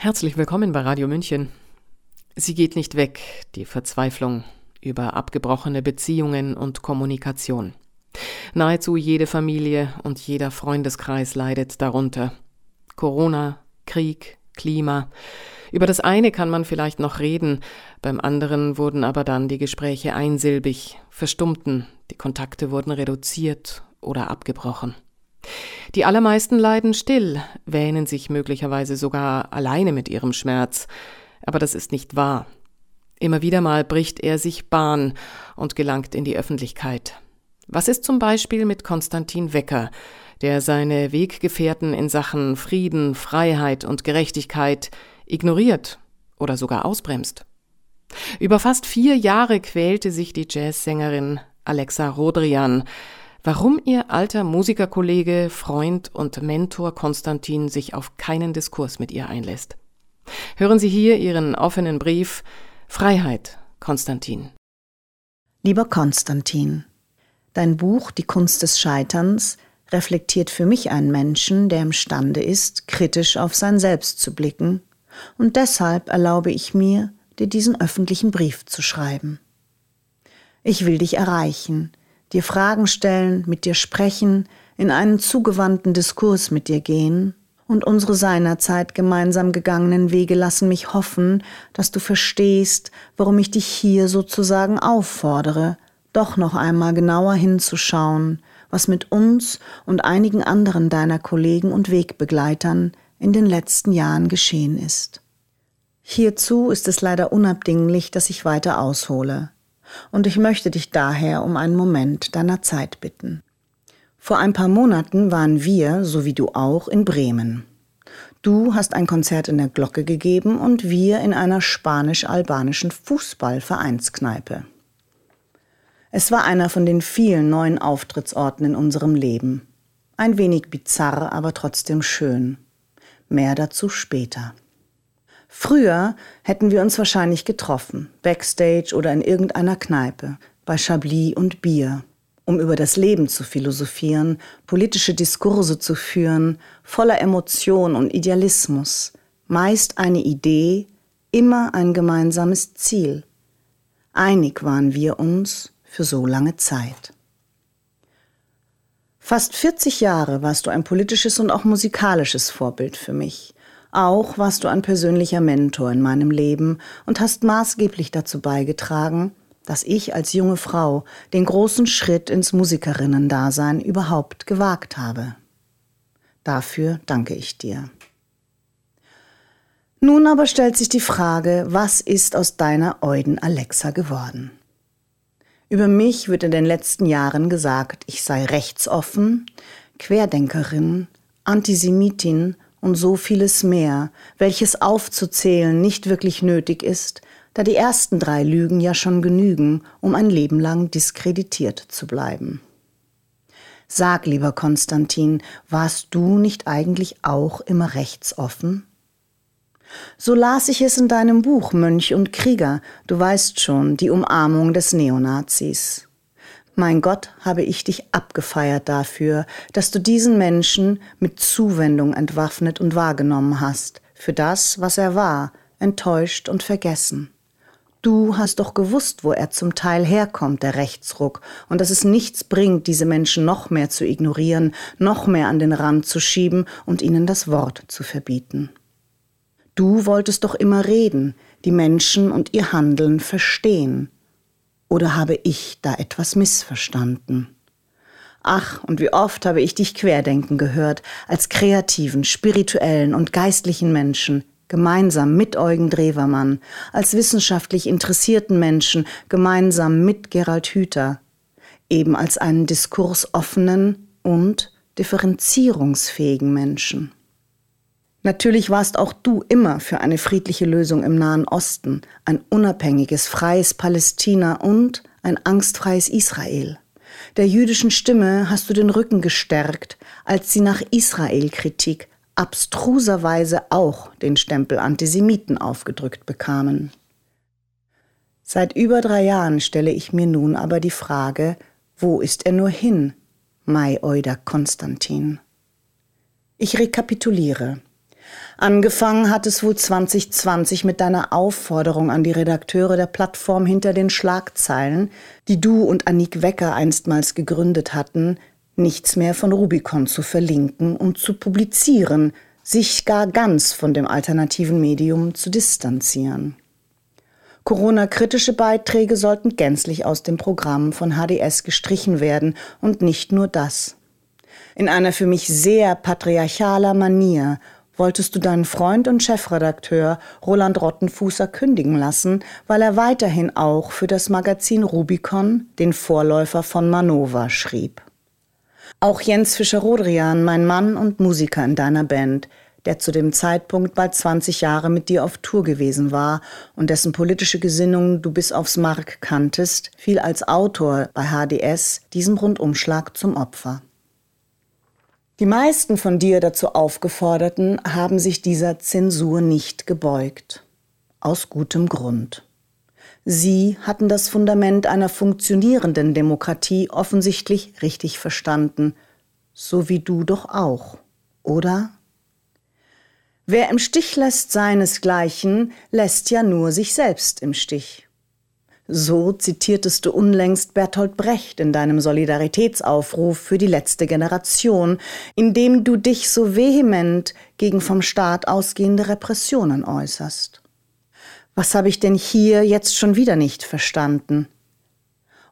Herzlich willkommen bei Radio München. Sie geht nicht weg, die Verzweiflung über abgebrochene Beziehungen und Kommunikation. Nahezu jede Familie und jeder Freundeskreis leidet darunter. Corona, Krieg, Klima. Über das eine kann man vielleicht noch reden, beim anderen wurden aber dann die Gespräche einsilbig, verstummten, die Kontakte wurden reduziert oder abgebrochen. Die allermeisten leiden still, wähnen sich möglicherweise sogar alleine mit ihrem Schmerz, aber das ist nicht wahr. Immer wieder mal bricht er sich Bahn und gelangt in die Öffentlichkeit. Was ist zum Beispiel mit Konstantin Wecker, der seine Weggefährten in Sachen Frieden, Freiheit und Gerechtigkeit ignoriert oder sogar ausbremst? Über fast vier Jahre quälte sich die Jazzsängerin Alexa Rodrian, warum ihr alter Musikerkollege, Freund und Mentor Konstantin sich auf keinen Diskurs mit ihr einlässt. Hören Sie hier ihren offenen Brief Freiheit, Konstantin. Lieber Konstantin, dein Buch Die Kunst des Scheiterns reflektiert für mich einen Menschen, der imstande ist, kritisch auf sein Selbst zu blicken, und deshalb erlaube ich mir, dir diesen öffentlichen Brief zu schreiben. Ich will dich erreichen, dir Fragen stellen, mit dir sprechen, in einen zugewandten Diskurs mit dir gehen, und unsere seinerzeit gemeinsam gegangenen Wege lassen mich hoffen, dass du verstehst, warum ich dich hier sozusagen auffordere, doch noch einmal genauer hinzuschauen, was mit uns und einigen anderen deiner Kollegen und Wegbegleitern in den letzten Jahren geschehen ist. Hierzu ist es leider unabdinglich, dass ich weiter aushole und ich möchte dich daher um einen Moment deiner Zeit bitten. Vor ein paar Monaten waren wir, so wie du auch, in Bremen. Du hast ein Konzert in der Glocke gegeben und wir in einer spanisch-albanischen Fußballvereinskneipe. Es war einer von den vielen neuen Auftrittsorten in unserem Leben. Ein wenig bizarr, aber trotzdem schön. Mehr dazu später. Früher hätten wir uns wahrscheinlich getroffen, backstage oder in irgendeiner Kneipe, bei Chablis und Bier, um über das Leben zu philosophieren, politische Diskurse zu führen, voller Emotion und Idealismus, meist eine Idee, immer ein gemeinsames Ziel. Einig waren wir uns für so lange Zeit. Fast 40 Jahre warst du ein politisches und auch musikalisches Vorbild für mich. Auch warst du ein persönlicher Mentor in meinem Leben und hast maßgeblich dazu beigetragen, dass ich als junge Frau den großen Schritt ins Musikerinnendasein überhaupt gewagt habe. Dafür danke ich dir. Nun aber stellt sich die Frage, was ist aus deiner Euden Alexa geworden? Über mich wird in den letzten Jahren gesagt, ich sei rechtsoffen, Querdenkerin, Antisemitin und so vieles mehr, welches aufzuzählen nicht wirklich nötig ist, da die ersten drei Lügen ja schon genügen, um ein Leben lang diskreditiert zu bleiben. Sag, lieber Konstantin, warst du nicht eigentlich auch immer rechtsoffen? So las ich es in deinem Buch Mönch und Krieger, du weißt schon, die Umarmung des Neonazis. Mein Gott, habe ich dich abgefeiert dafür, dass du diesen Menschen mit Zuwendung entwaffnet und wahrgenommen hast, für das, was er war, enttäuscht und vergessen. Du hast doch gewusst, wo er zum Teil herkommt, der Rechtsruck, und dass es nichts bringt, diese Menschen noch mehr zu ignorieren, noch mehr an den Rand zu schieben und ihnen das Wort zu verbieten. Du wolltest doch immer reden, die Menschen und ihr Handeln verstehen. Oder habe ich da etwas missverstanden? Ach, und wie oft habe ich dich querdenken gehört, als kreativen, spirituellen und geistlichen Menschen, gemeinsam mit Eugen Drewermann, als wissenschaftlich interessierten Menschen, gemeinsam mit Gerald Hüther, eben als einen diskursoffenen und differenzierungsfähigen Menschen. Natürlich warst auch du immer für eine friedliche Lösung im Nahen Osten, ein unabhängiges, freies Palästina und ein angstfreies Israel. Der jüdischen Stimme hast du den Rücken gestärkt, als sie nach Israel-Kritik abstruserweise auch den Stempel Antisemiten aufgedrückt bekamen. Seit über drei Jahren stelle ich mir nun aber die Frage, wo ist er nur hin, Mai Euda Konstantin? Ich rekapituliere. Angefangen hat es wohl 2020 mit deiner Aufforderung an die Redakteure der Plattform hinter den Schlagzeilen, die du und Annick Wecker einstmals gegründet hatten, nichts mehr von Rubicon zu verlinken und zu publizieren, sich gar ganz von dem alternativen Medium zu distanzieren. Corona-kritische Beiträge sollten gänzlich aus dem Programm von HDS gestrichen werden und nicht nur das. In einer für mich sehr patriarchaler Manier wolltest du deinen Freund und Chefredakteur Roland Rottenfußer kündigen lassen, weil er weiterhin auch für das Magazin Rubicon, den Vorläufer von Manova, schrieb. Auch Jens Fischer-Rodrian, mein Mann und Musiker in deiner Band, der zu dem Zeitpunkt bald 20 Jahre mit dir auf Tour gewesen war und dessen politische Gesinnung du bis aufs Mark kanntest, fiel als Autor bei HDS diesem Rundumschlag zum Opfer. Die meisten von dir dazu aufgeforderten haben sich dieser Zensur nicht gebeugt. Aus gutem Grund. Sie hatten das Fundament einer funktionierenden Demokratie offensichtlich richtig verstanden, so wie du doch auch, oder? Wer im Stich lässt seinesgleichen, lässt ja nur sich selbst im Stich. So zitiertest du unlängst Bertolt Brecht in deinem Solidaritätsaufruf für die letzte Generation, in dem du dich so vehement gegen vom Staat ausgehende Repressionen äußerst. Was habe ich denn hier jetzt schon wieder nicht verstanden?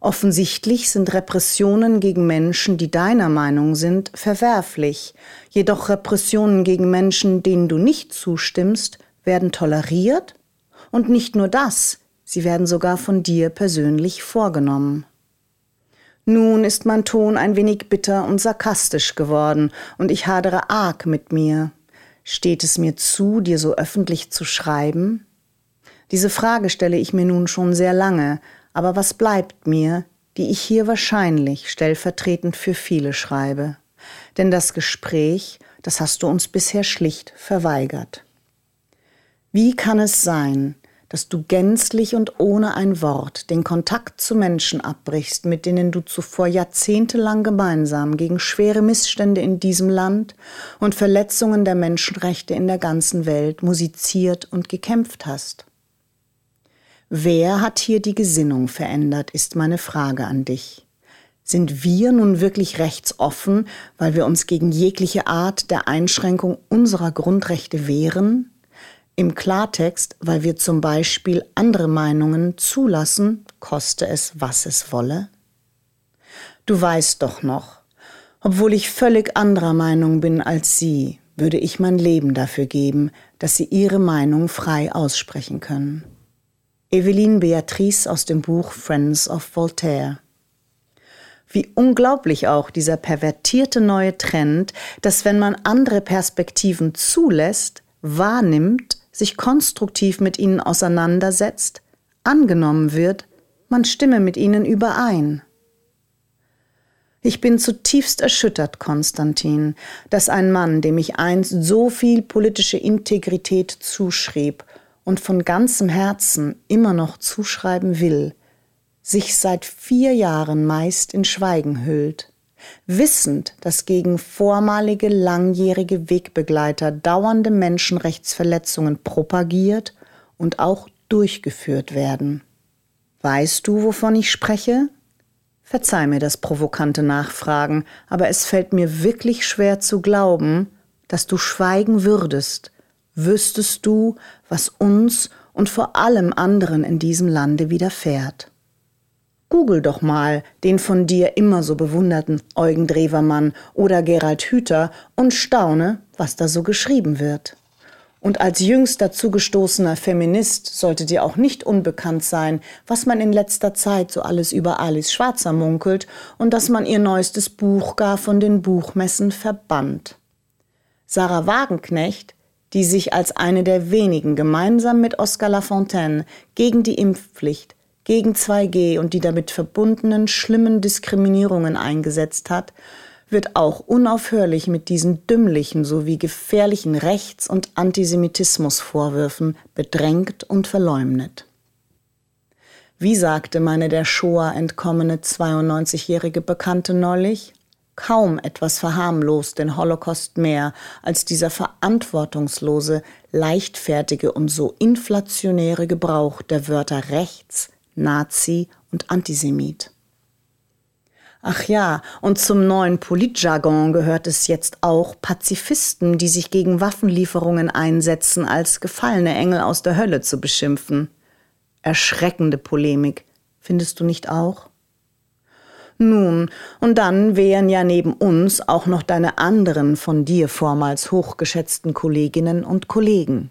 Offensichtlich sind Repressionen gegen Menschen, die deiner Meinung sind, verwerflich, jedoch Repressionen gegen Menschen, denen du nicht zustimmst, werden toleriert? Und nicht nur das, Sie werden sogar von dir persönlich vorgenommen. Nun ist mein Ton ein wenig bitter und sarkastisch geworden, und ich hadere arg mit mir. Steht es mir zu, dir so öffentlich zu schreiben? Diese Frage stelle ich mir nun schon sehr lange, aber was bleibt mir, die ich hier wahrscheinlich stellvertretend für viele schreibe? Denn das Gespräch, das hast du uns bisher schlicht verweigert. Wie kann es sein, dass du gänzlich und ohne ein Wort den Kontakt zu Menschen abbrichst, mit denen du zuvor jahrzehntelang gemeinsam gegen schwere Missstände in diesem Land und Verletzungen der Menschenrechte in der ganzen Welt musiziert und gekämpft hast. Wer hat hier die Gesinnung verändert, ist meine Frage an dich. Sind wir nun wirklich rechtsoffen, weil wir uns gegen jegliche Art der Einschränkung unserer Grundrechte wehren? Im Klartext, weil wir zum Beispiel andere Meinungen zulassen, koste es, was es wolle? Du weißt doch noch, obwohl ich völlig anderer Meinung bin als Sie, würde ich mein Leben dafür geben, dass Sie Ihre Meinung frei aussprechen können. Eveline Beatrice aus dem Buch Friends of Voltaire. Wie unglaublich auch dieser pervertierte neue Trend, dass wenn man andere Perspektiven zulässt, wahrnimmt, sich konstruktiv mit ihnen auseinandersetzt, angenommen wird, man stimme mit ihnen überein. Ich bin zutiefst erschüttert, Konstantin, dass ein Mann, dem ich einst so viel politische Integrität zuschrieb und von ganzem Herzen immer noch zuschreiben will, sich seit vier Jahren meist in Schweigen hüllt wissend, dass gegen vormalige langjährige Wegbegleiter dauernde Menschenrechtsverletzungen propagiert und auch durchgeführt werden. Weißt du, wovon ich spreche? Verzeih mir das provokante Nachfragen, aber es fällt mir wirklich schwer zu glauben, dass du schweigen würdest, wüsstest du, was uns und vor allem anderen in diesem Lande widerfährt. Google doch mal den von dir immer so bewunderten Eugen Drewermann oder Gerald Hüther und staune, was da so geschrieben wird. Und als jüngst dazugestoßener Feminist sollte dir auch nicht unbekannt sein, was man in letzter Zeit so alles über Alice Schwarzer munkelt und dass man ihr neuestes Buch gar von den Buchmessen verbannt. Sarah Wagenknecht, die sich als eine der wenigen gemeinsam mit Oscar Lafontaine gegen die Impfpflicht gegen 2G und die damit verbundenen schlimmen Diskriminierungen eingesetzt hat, wird auch unaufhörlich mit diesen dümmlichen sowie gefährlichen Rechts- und Antisemitismusvorwürfen bedrängt und verleumdet. Wie sagte meine der Shoah entkommene 92-jährige Bekannte neulich? Kaum etwas verharmlost den Holocaust mehr als dieser verantwortungslose, leichtfertige und so inflationäre Gebrauch der Wörter rechts, Nazi und Antisemit. Ach ja, und zum neuen Politjargon gehört es jetzt auch, Pazifisten, die sich gegen Waffenlieferungen einsetzen, als gefallene Engel aus der Hölle zu beschimpfen. Erschreckende Polemik, findest du nicht auch? Nun, und dann wären ja neben uns auch noch deine anderen von dir vormals hochgeschätzten Kolleginnen und Kollegen.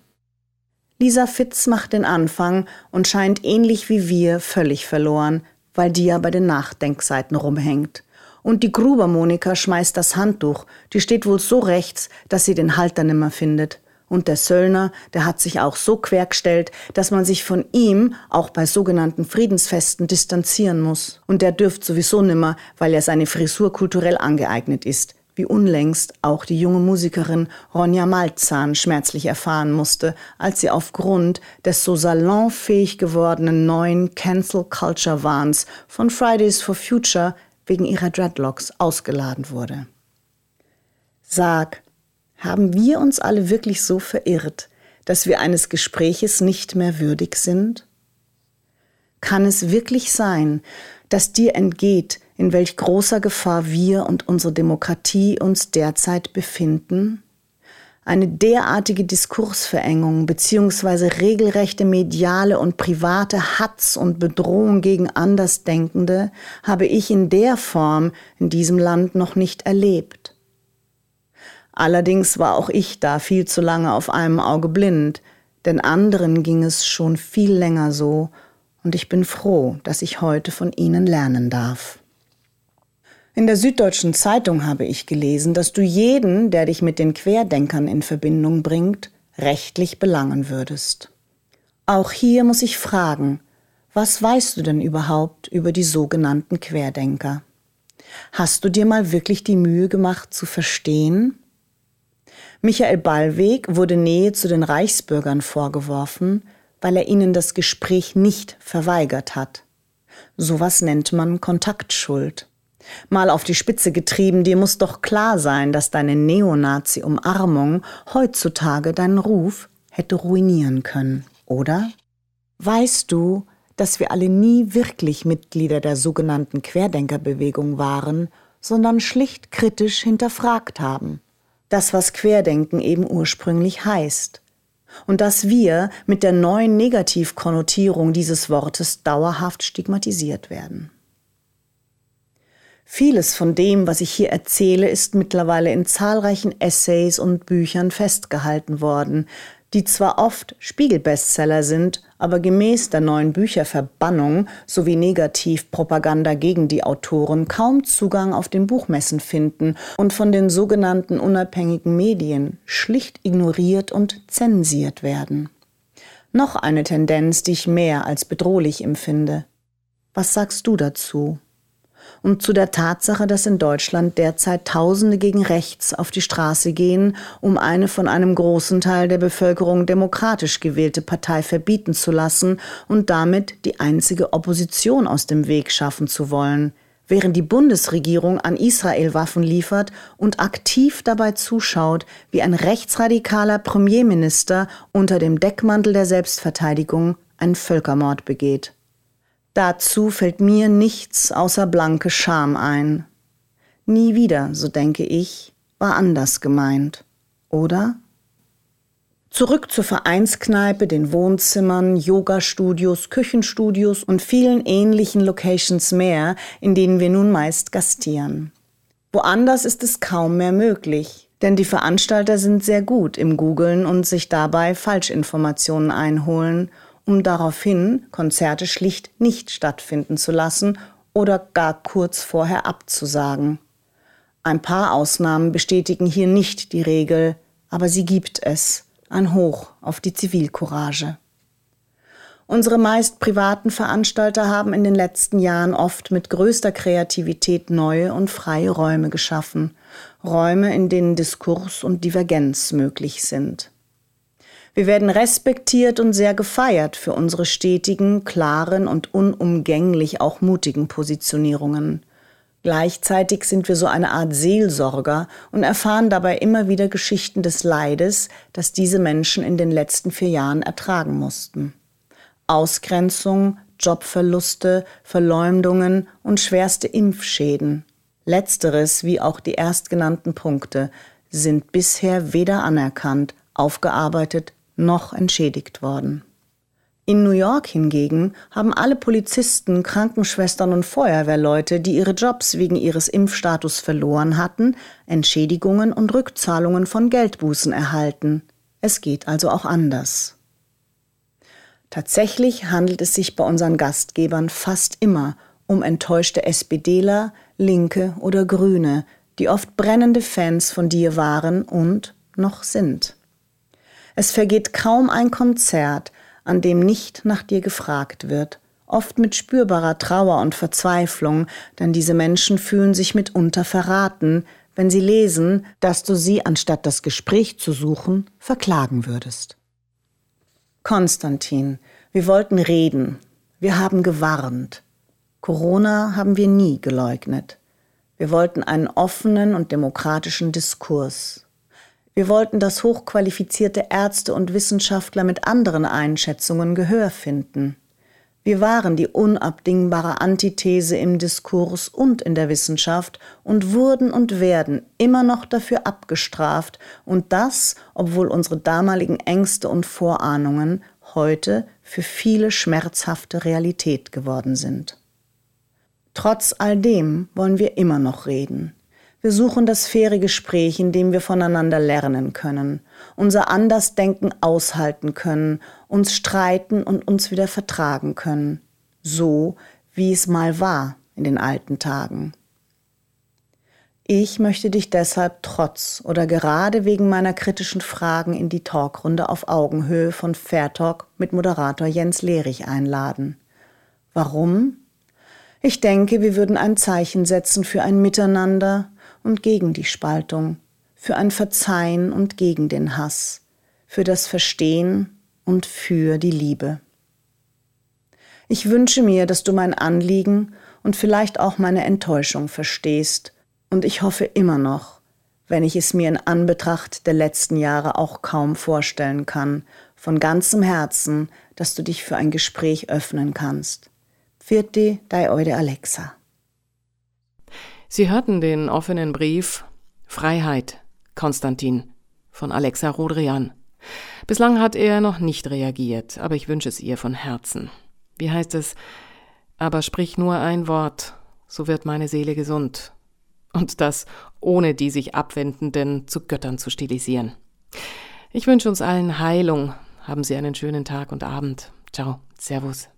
Lisa Fitz macht den Anfang und scheint ähnlich wie wir völlig verloren, weil die ja bei den Nachdenkseiten rumhängt. Und die Gruber Monika schmeißt das Handtuch, die steht wohl so rechts, dass sie den Halter nimmer findet. Und der Söllner, der hat sich auch so quergestellt, dass man sich von ihm auch bei sogenannten Friedensfesten distanzieren muss. Und der dürft sowieso nimmer, weil er seine Frisur kulturell angeeignet ist. Wie unlängst auch die junge Musikerin Ronja Malzahn schmerzlich erfahren musste, als sie aufgrund des so salonfähig gewordenen neuen Cancel Culture Wahns von Fridays for Future wegen ihrer Dreadlocks ausgeladen wurde. Sag, haben wir uns alle wirklich so verirrt, dass wir eines Gespräches nicht mehr würdig sind? Kann es wirklich sein, dass dir entgeht, in welch großer Gefahr wir und unsere Demokratie uns derzeit befinden? Eine derartige Diskursverengung bzw. regelrechte mediale und private Hatz und Bedrohung gegen Andersdenkende habe ich in der Form in diesem Land noch nicht erlebt. Allerdings war auch ich da viel zu lange auf einem Auge blind, denn anderen ging es schon viel länger so, und ich bin froh, dass ich heute von ihnen lernen darf. In der Süddeutschen Zeitung habe ich gelesen, dass du jeden, der dich mit den Querdenkern in Verbindung bringt, rechtlich belangen würdest. Auch hier muss ich fragen, was weißt du denn überhaupt über die sogenannten Querdenker? Hast du dir mal wirklich die Mühe gemacht zu verstehen, Michael Ballweg wurde Nähe zu den Reichsbürgern vorgeworfen, weil er ihnen das Gespräch nicht verweigert hat. Sowas nennt man Kontaktschuld. Mal auf die Spitze getrieben, dir muss doch klar sein, dass deine Neonazi-Umarmung heutzutage deinen Ruf hätte ruinieren können, oder? Weißt du, dass wir alle nie wirklich Mitglieder der sogenannten Querdenkerbewegung waren, sondern schlicht kritisch hinterfragt haben? das, was Querdenken eben ursprünglich heißt. Und dass wir mit der neuen Negativkonnotierung dieses Wortes dauerhaft stigmatisiert werden. Vieles von dem, was ich hier erzähle, ist mittlerweile in zahlreichen Essays und Büchern festgehalten worden, die zwar oft Spiegelbestseller sind, aber gemäß der neuen Bücherverbannung sowie Negativpropaganda gegen die Autoren kaum Zugang auf den Buchmessen finden und von den sogenannten unabhängigen Medien schlicht ignoriert und zensiert werden. Noch eine Tendenz, die ich mehr als bedrohlich empfinde. Was sagst du dazu? Und zu der Tatsache, dass in Deutschland derzeit Tausende gegen rechts auf die Straße gehen, um eine von einem großen Teil der Bevölkerung demokratisch gewählte Partei verbieten zu lassen und damit die einzige Opposition aus dem Weg schaffen zu wollen, während die Bundesregierung an Israel Waffen liefert und aktiv dabei zuschaut, wie ein rechtsradikaler Premierminister unter dem Deckmantel der Selbstverteidigung einen Völkermord begeht. Dazu fällt mir nichts außer blanke Scham ein. Nie wieder, so denke ich, war anders gemeint, oder? Zurück zur Vereinskneipe, den Wohnzimmern, Yoga-Studios, Küchenstudios und vielen ähnlichen Locations mehr, in denen wir nun meist gastieren. Woanders ist es kaum mehr möglich, denn die Veranstalter sind sehr gut im Googlen und sich dabei Falschinformationen einholen um daraufhin Konzerte schlicht nicht stattfinden zu lassen oder gar kurz vorher abzusagen. Ein paar Ausnahmen bestätigen hier nicht die Regel, aber sie gibt es. Ein Hoch auf die Zivilcourage. Unsere meist privaten Veranstalter haben in den letzten Jahren oft mit größter Kreativität neue und freie Räume geschaffen, Räume, in denen Diskurs und Divergenz möglich sind. Wir werden respektiert und sehr gefeiert für unsere stetigen, klaren und unumgänglich auch mutigen Positionierungen. Gleichzeitig sind wir so eine Art Seelsorger und erfahren dabei immer wieder Geschichten des Leides, das diese Menschen in den letzten vier Jahren ertragen mussten. Ausgrenzung, Jobverluste, Verleumdungen und schwerste Impfschäden. Letzteres, wie auch die erstgenannten Punkte, sind bisher weder anerkannt, aufgearbeitet noch entschädigt worden. In New York hingegen haben alle Polizisten, Krankenschwestern und Feuerwehrleute, die ihre Jobs wegen ihres Impfstatus verloren hatten, Entschädigungen und Rückzahlungen von Geldbußen erhalten. Es geht also auch anders. Tatsächlich handelt es sich bei unseren Gastgebern fast immer um enttäuschte SPDler, Linke oder Grüne, die oft brennende Fans von dir waren und noch sind. Es vergeht kaum ein Konzert, an dem nicht nach dir gefragt wird, oft mit spürbarer Trauer und Verzweiflung, denn diese Menschen fühlen sich mitunter verraten, wenn sie lesen, dass du sie, anstatt das Gespräch zu suchen, verklagen würdest. Konstantin, wir wollten reden, wir haben gewarnt. Corona haben wir nie geleugnet. Wir wollten einen offenen und demokratischen Diskurs. Wir wollten, dass hochqualifizierte Ärzte und Wissenschaftler mit anderen Einschätzungen Gehör finden. Wir waren die unabdingbare Antithese im Diskurs und in der Wissenschaft und wurden und werden immer noch dafür abgestraft, und das, obwohl unsere damaligen Ängste und Vorahnungen heute für viele schmerzhafte Realität geworden sind. Trotz all dem wollen wir immer noch reden. Wir suchen das faire Gespräch, in dem wir voneinander lernen können, unser Andersdenken aushalten können, uns streiten und uns wieder vertragen können, so wie es mal war in den alten Tagen. Ich möchte dich deshalb trotz oder gerade wegen meiner kritischen Fragen in die Talkrunde auf Augenhöhe von Fair Talk mit Moderator Jens Lehrich einladen. Warum? Ich denke, wir würden ein Zeichen setzen für ein Miteinander, und gegen die Spaltung, für ein Verzeihen und gegen den Hass, für das Verstehen und für die Liebe. Ich wünsche mir, dass du mein Anliegen und vielleicht auch meine Enttäuschung verstehst, und ich hoffe immer noch, wenn ich es mir in Anbetracht der letzten Jahre auch kaum vorstellen kann, von ganzem Herzen, dass du dich für ein Gespräch öffnen kannst. Vierte, dei Eude Alexa. Sie hörten den offenen Brief Freiheit, Konstantin von Alexa Rodrian. Bislang hat er noch nicht reagiert, aber ich wünsche es ihr von Herzen. Wie heißt es? Aber sprich nur ein Wort, so wird meine Seele gesund. Und das ohne die sich Abwendenden zu Göttern zu stilisieren. Ich wünsche uns allen Heilung. Haben Sie einen schönen Tag und Abend. Ciao. Servus.